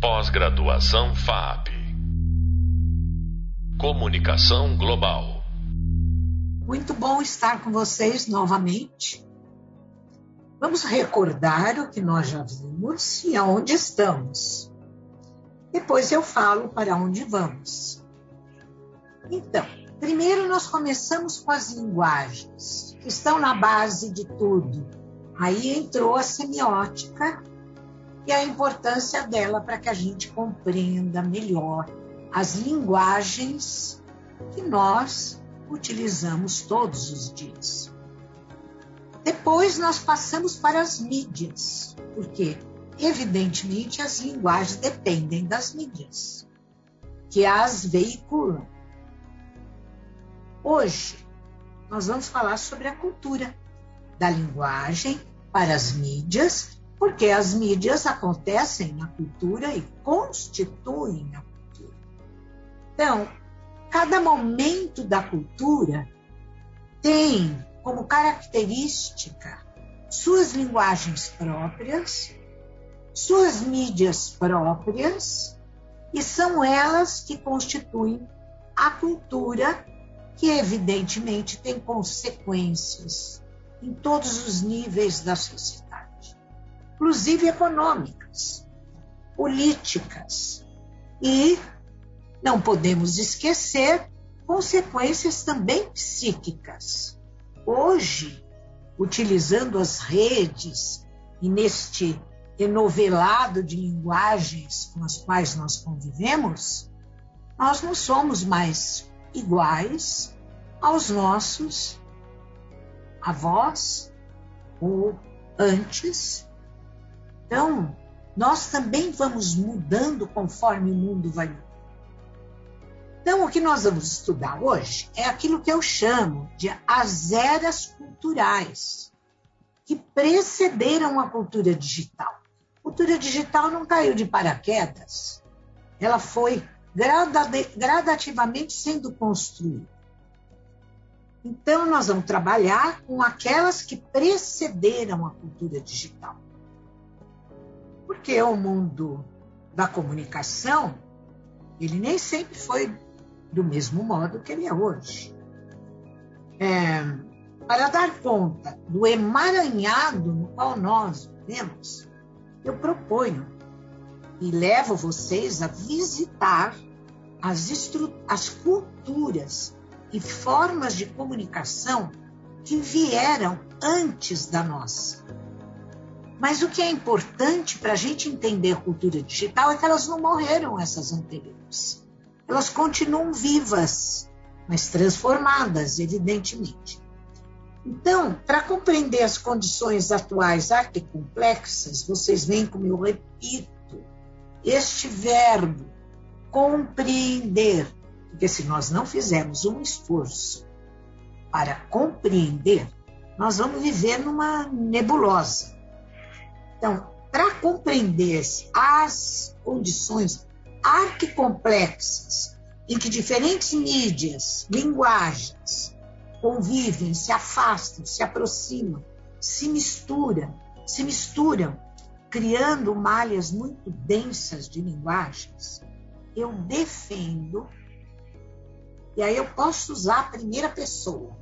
Pós-graduação FAP. Comunicação Global. Muito bom estar com vocês novamente. Vamos recordar o que nós já vimos e aonde estamos. Depois eu falo para onde vamos. Então, primeiro nós começamos com as linguagens, que estão na base de tudo. Aí entrou a semiótica e a importância dela para que a gente compreenda melhor as linguagens que nós utilizamos todos os dias. Depois nós passamos para as mídias, porque evidentemente as linguagens dependem das mídias que as veiculam. Hoje nós vamos falar sobre a cultura da linguagem para as mídias porque as mídias acontecem na cultura e constituem a cultura. Então, cada momento da cultura tem como característica suas linguagens próprias, suas mídias próprias, e são elas que constituem a cultura, que evidentemente tem consequências em todos os níveis da sociedade inclusive econômicas, políticas. E não podemos esquecer consequências também psíquicas. Hoje, utilizando as redes e neste enovelado de linguagens com as quais nós convivemos, nós não somos mais iguais aos nossos avós ou antes então, nós também vamos mudando conforme o mundo vai mudando. Então, o que nós vamos estudar hoje é aquilo que eu chamo de as eras culturais, que precederam a cultura digital. A cultura digital não caiu de paraquedas, ela foi gradativamente sendo construída. Então, nós vamos trabalhar com aquelas que precederam a cultura digital. Porque o mundo da comunicação, ele nem sempre foi do mesmo modo que ele é hoje. É, para dar conta do emaranhado no qual nós vivemos, eu proponho e levo vocês a visitar as, as culturas e formas de comunicação que vieram antes da nossa. Mas o que é importante para a gente entender a cultura digital é que elas não morreram, essas anteriores. Elas continuam vivas, mas transformadas, evidentemente. Então, para compreender as condições atuais arquicomplexas, vocês veem como eu repito este verbo, compreender. Porque se nós não fizermos um esforço para compreender, nós vamos viver numa nebulosa então, para compreender as condições arquicomplexas em que diferentes mídias, linguagens convivem, se afastam, se aproximam, se misturam, se misturam, criando malhas muito densas de linguagens, eu defendo, e aí eu posso usar a primeira pessoa,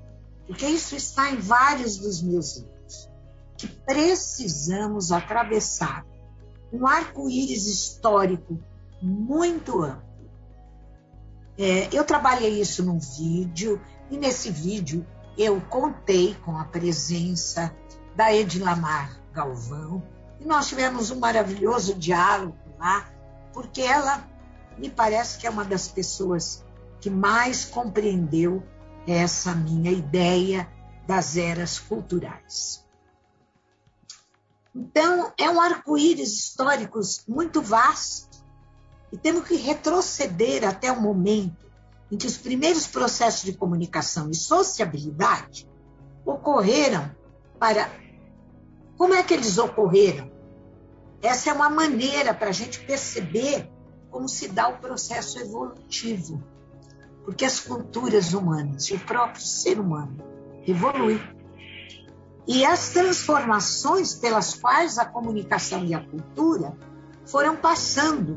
porque isso está em vários dos meus livros que precisamos atravessar um arco-íris histórico muito amplo. É, eu trabalhei isso num vídeo, e nesse vídeo eu contei com a presença da Edilamar Galvão, e nós tivemos um maravilhoso diálogo lá, porque ela me parece que é uma das pessoas que mais compreendeu essa minha ideia das eras culturais. Então, é um arco-íris histórico muito vasto e temos que retroceder até o momento em que os primeiros processos de comunicação e sociabilidade ocorreram para. Como é que eles ocorreram? Essa é uma maneira para a gente perceber como se dá o processo evolutivo. Porque as culturas humanas e o próprio ser humano evoluem e as transformações pelas quais a comunicação e a cultura foram passando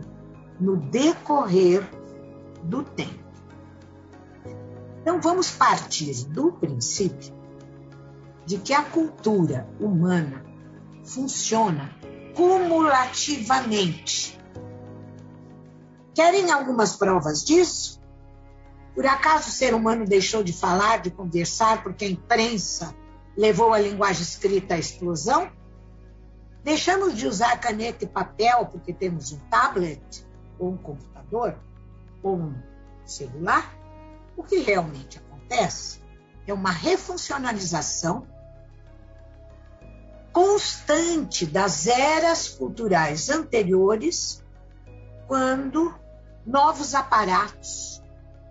no decorrer do tempo. Então, vamos partir do princípio de que a cultura humana funciona cumulativamente. Querem algumas provas disso? Por acaso o ser humano deixou de falar, de conversar, porque a imprensa levou a linguagem escrita à explosão? Deixamos de usar caneta e papel porque temos um tablet, ou um computador, ou um celular? O que realmente acontece é uma refuncionalização constante das eras culturais anteriores, quando novos aparatos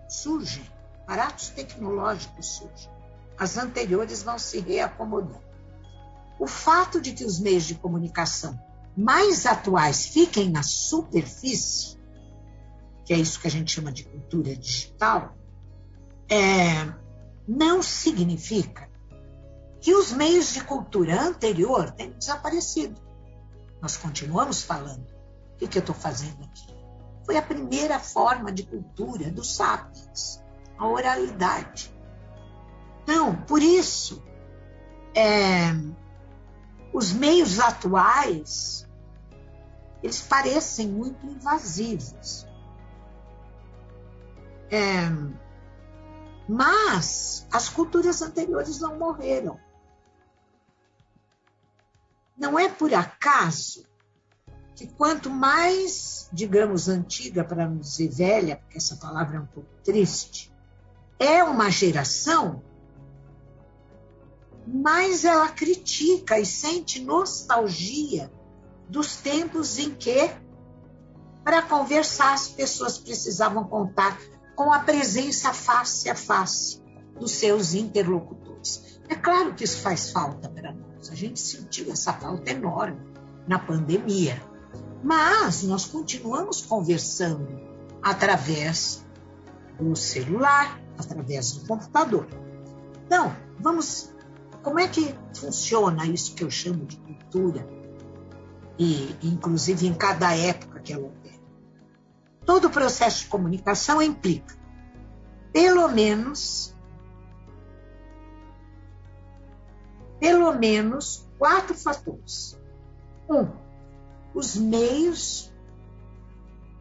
surgem, aparatos tecnológicos surgem. As anteriores vão se reacomodando. O fato de que os meios de comunicação mais atuais fiquem na superfície, que é isso que a gente chama de cultura digital, é, não significa que os meios de cultura anterior tenham desaparecido. Nós continuamos falando. O que, que eu estou fazendo aqui? Foi a primeira forma de cultura dos sapiens, a oralidade. Então, por isso, é, os meios atuais eles parecem muito invasivos. É, mas as culturas anteriores não morreram. Não é por acaso que quanto mais, digamos, antiga, para não dizer velha, porque essa palavra é um pouco triste, é uma geração, mais ela critica e sente nostalgia dos tempos em que, para conversar, as pessoas precisavam contar com a presença face a face dos seus interlocutores. É claro que isso faz falta para nós. A gente sentiu essa falta enorme na pandemia. Mas nós continuamos conversando através do celular, através do computador. Então, vamos. Como é que funciona isso que eu chamo de cultura? E, inclusive, em cada época que ela opera. Todo o processo de comunicação implica, pelo menos, pelo menos quatro fatores. Um, os meios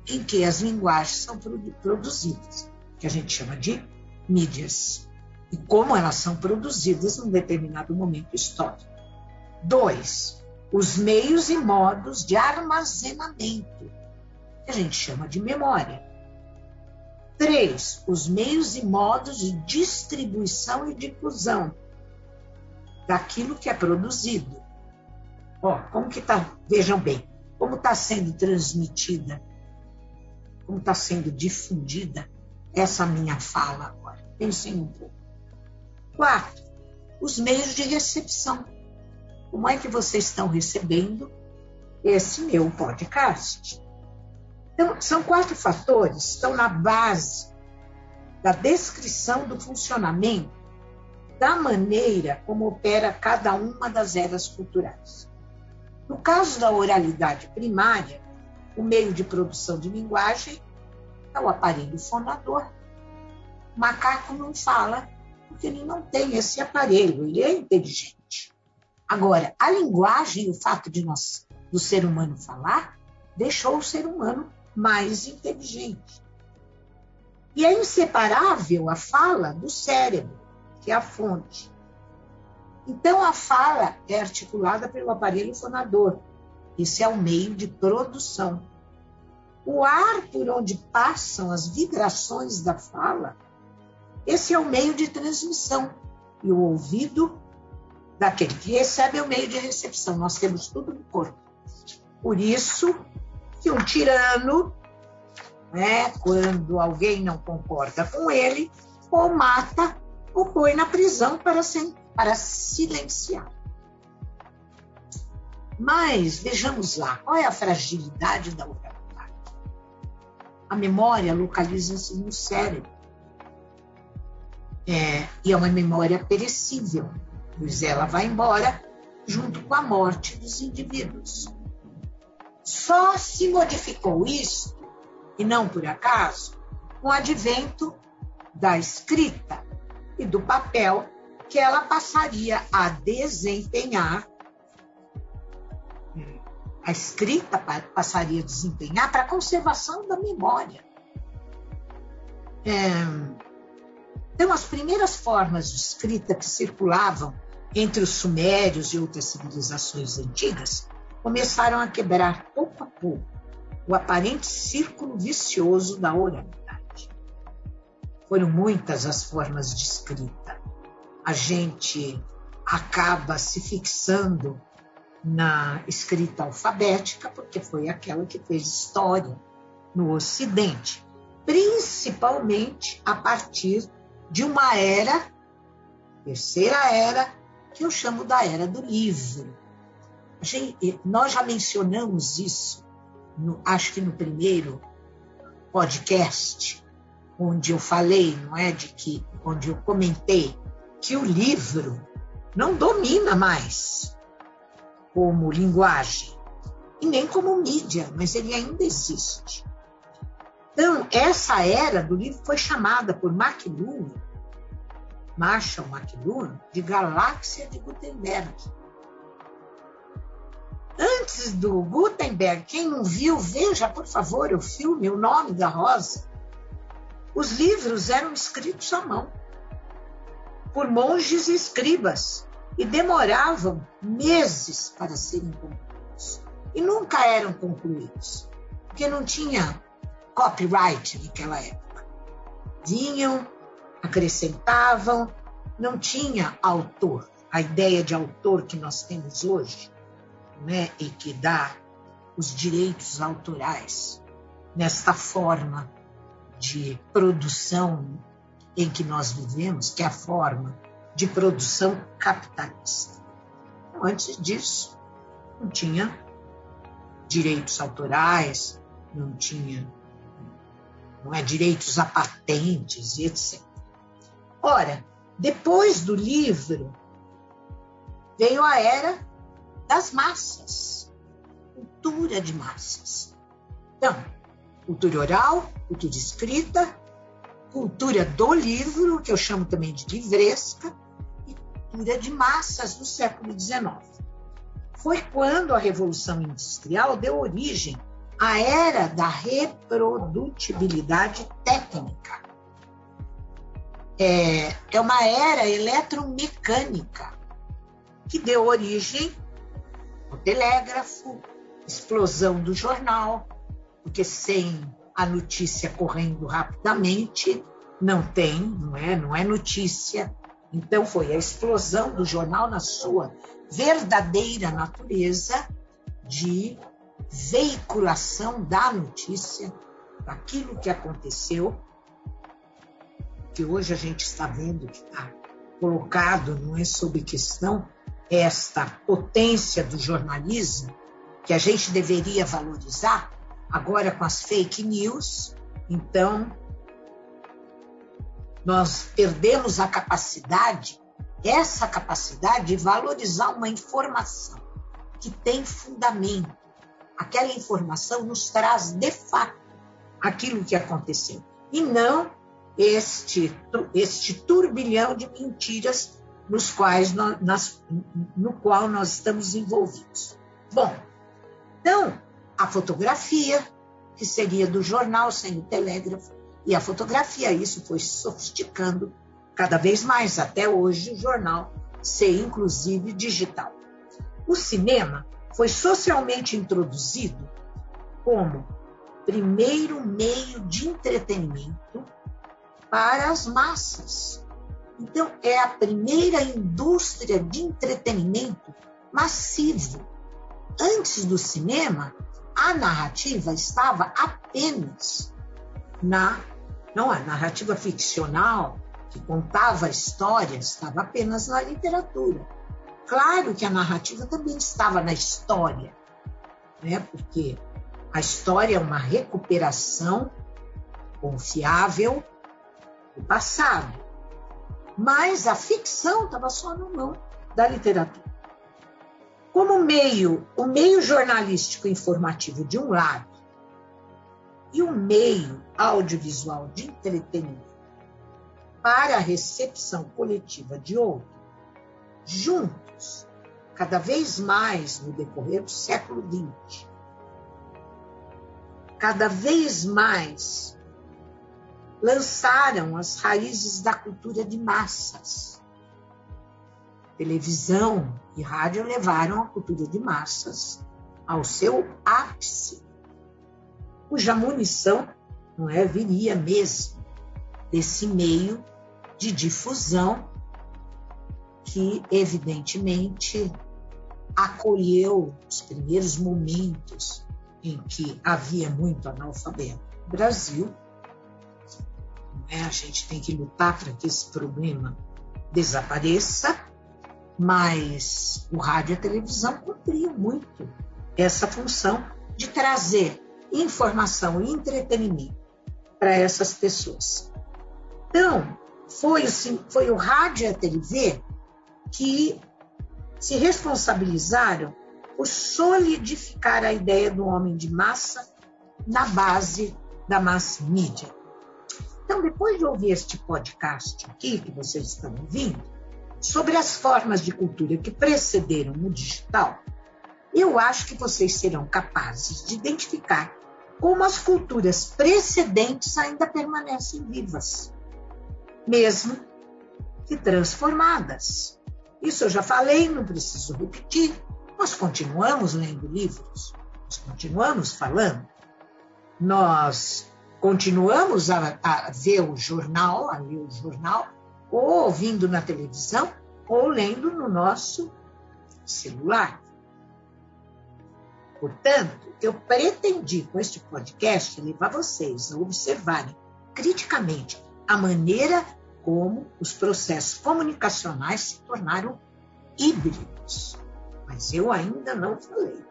em que as linguagens são produzidas, que a gente chama de mídias, e como elas são produzidas num determinado momento histórico. Dois, os meios e modos de armazenamento, que a gente chama de memória. Três, os meios e modos de distribuição e difusão, daquilo que é produzido. Ó, como que tá? Vejam bem, como está sendo transmitida, como está sendo difundida essa minha fala agora. Pensem um pouco. Quarto, os meios de recepção. Como é que vocês estão recebendo esse meu podcast? Então, são quatro fatores que estão na base da descrição do funcionamento da maneira como opera cada uma das eras culturais. No caso da oralidade primária, o meio de produção de linguagem é o aparelho fonador. O macaco não fala porque ele não tem esse aparelho, ele é inteligente. Agora, a linguagem, o fato de nós, do ser humano falar, deixou o ser humano mais inteligente. E é inseparável a fala do cérebro que é a fonte. Então, a fala é articulada pelo aparelho fonador. Esse é o meio de produção. O ar por onde passam as vibrações da fala, esse é o meio de transmissão. E o ouvido daquele que recebe é o meio de recepção. Nós temos tudo no corpo. Por isso que um tirano, né, quando alguém não concorda com ele, ou mata o põe na prisão para, para silenciar. Mas vejamos lá, qual é a fragilidade da oralidade? A memória localiza-se no cérebro. É, e é uma memória perecível, pois ela vai embora junto com a morte dos indivíduos. Só se modificou isso E não por acaso, com o advento da escrita e do papel que ela passaria a desempenhar, a escrita passaria a desempenhar para a conservação da memória. É, então, as primeiras formas de escrita que circulavam entre os sumérios e outras civilizações antigas começaram a quebrar pouco a pouco o aparente círculo vicioso da oralidade. Foram muitas as formas de escrita. A gente acaba se fixando na escrita alfabética, porque foi aquela que fez história no Ocidente, principalmente a partir de uma era, terceira era, que eu chamo da era do livro. Gente, nós já mencionamos isso, no, acho que no primeiro podcast, onde eu falei, não é, de que, onde eu comentei que o livro não domina mais como linguagem e nem como mídia, mas ele ainda existe. Então, essa era do livro foi chamada por McLuhan, Marshall McLuhan, de galáxia de Gutenberg. Antes do Gutenberg, quem não viu, veja, por favor, o filme O Nome da Rosa. Os livros eram escritos à mão por monges e escribas e demoravam meses para serem concluídos. E nunca eram concluídos, porque não tinha copyright naquela época. Vinham, acrescentavam, não tinha autor. A ideia de autor que nós temos hoje, né, e que dá os direitos autorais nesta forma de produção em que nós vivemos, que é a forma de produção capitalista. Então, antes disso, não tinha direitos autorais, não tinha não é, direitos a patentes e etc. Ora, depois do livro, veio a era das massas, cultura de massas. Então, cultura oral, cultura escrita, cultura do livro, que eu chamo também de livresca, cultura de massas do século XIX. Foi quando a Revolução Industrial deu origem à era da reprodutibilidade técnica. É, é uma era eletromecânica que deu origem ao telégrafo, explosão do jornal, porque sem a notícia correndo rapidamente não tem, não é, não é notícia, então, foi a explosão do jornal na sua verdadeira natureza de veiculação da notícia, daquilo que aconteceu, que hoje a gente está vendo que está colocado, não é sob questão, esta potência do jornalismo, que a gente deveria valorizar, agora com as fake news, então nós perdemos a capacidade, essa capacidade de valorizar uma informação que tem fundamento. Aquela informação nos traz de fato aquilo que aconteceu e não este este turbilhão de mentiras nos quais nós, nas, no qual nós estamos envolvidos. Bom, então a fotografia que seria do jornal sem o telégrafo e a fotografia. Isso foi sofisticando cada vez mais, até hoje o jornal ser inclusive digital. O cinema foi socialmente introduzido como primeiro meio de entretenimento para as massas. Então, é a primeira indústria de entretenimento massivo. Antes do cinema, a narrativa estava apenas na não, a narrativa ficcional, que contava a história, estava apenas na literatura. Claro que a narrativa também estava na história, né? porque a história é uma recuperação confiável do passado. Mas a ficção estava só na mão da literatura. Como meio, o meio jornalístico informativo de um lado e o meio audiovisual de entretenimento para a recepção coletiva de outro, juntos, cada vez mais no decorrer do século XX, cada vez mais lançaram as raízes da cultura de massas. Televisão e rádio levaram a cultura de massas ao seu ápice, cuja munição não é, viria mesmo desse meio de difusão que, evidentemente, acolheu os primeiros momentos em que havia muito analfabeto no Brasil. É? A gente tem que lutar para que esse problema desapareça, mas o rádio e a televisão cumpriam muito essa função de trazer informação e entretenimento para essas pessoas. Então, foi, assim, foi o rádio e a TV que se responsabilizaram por solidificar a ideia do homem de massa na base da mass media. Então, depois de ouvir este podcast aqui, que vocês estão ouvindo, sobre as formas de cultura que precederam o digital, eu acho que vocês serão capazes de identificar como as culturas precedentes ainda permanecem vivas, mesmo que transformadas. Isso eu já falei, não preciso repetir. Nós continuamos lendo livros, nós continuamos falando, nós continuamos a, a ver o jornal, a ler o jornal, ou ouvindo na televisão, ou lendo no nosso celular. Portanto, eu pretendi com este podcast levar vocês a observarem criticamente a maneira como os processos comunicacionais se tornaram híbridos mas eu ainda não falei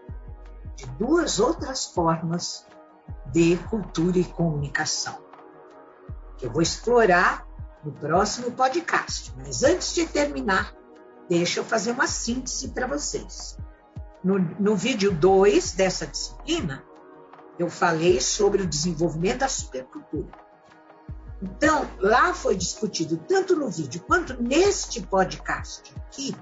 de duas outras formas de cultura e comunicação, que eu vou explorar no próximo podcast. Mas antes de terminar, deixa eu fazer uma síntese para vocês. No, no vídeo 2 dessa disciplina, eu falei sobre o desenvolvimento da supercultura. Então, lá foi discutido, tanto no vídeo quanto neste podcast aqui,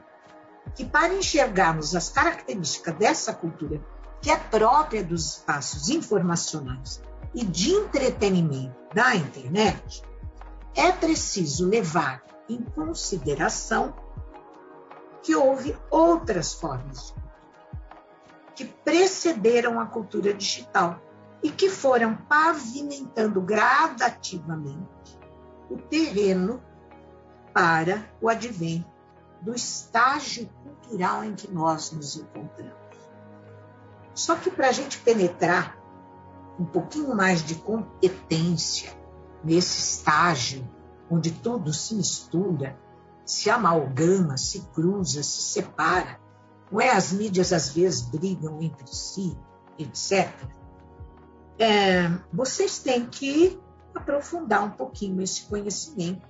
que para enxergarmos as características dessa cultura, que é própria dos espaços informacionais e de entretenimento da internet, é preciso levar em consideração que houve outras formas que precederam a cultura digital e que foram pavimentando gradativamente o terreno para o advento do estágio cultural em que nós nos encontramos. Só que para a gente penetrar um pouquinho mais de competência nesse estágio onde tudo se mistura, se amalgama, se cruza, se separa, não é? As mídias às vezes brigam entre si, etc. É, vocês têm que aprofundar um pouquinho esse conhecimento,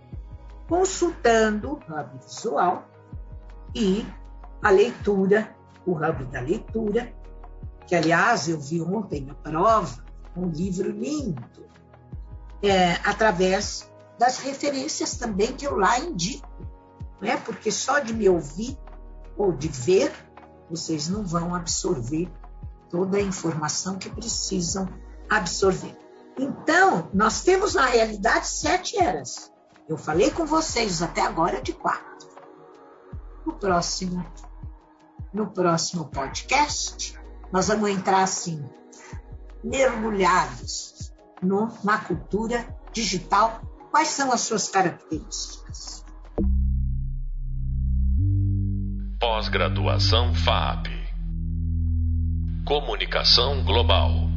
consultando o hub visual e a leitura, o hub da leitura, que aliás eu vi ontem na prova, um livro lindo, é, através das referências também que eu lá indico, né? porque só de me ouvir ou de ver, vocês não vão absorver toda a informação que precisam absorver. Então, nós temos na realidade sete eras. Eu falei com vocês até agora de quatro no próximo, no próximo podcast, nós vamos entrar assim, mergulhados no, na cultura digital. Quais são as suas características? Pós-graduação FAP. Comunicação Global.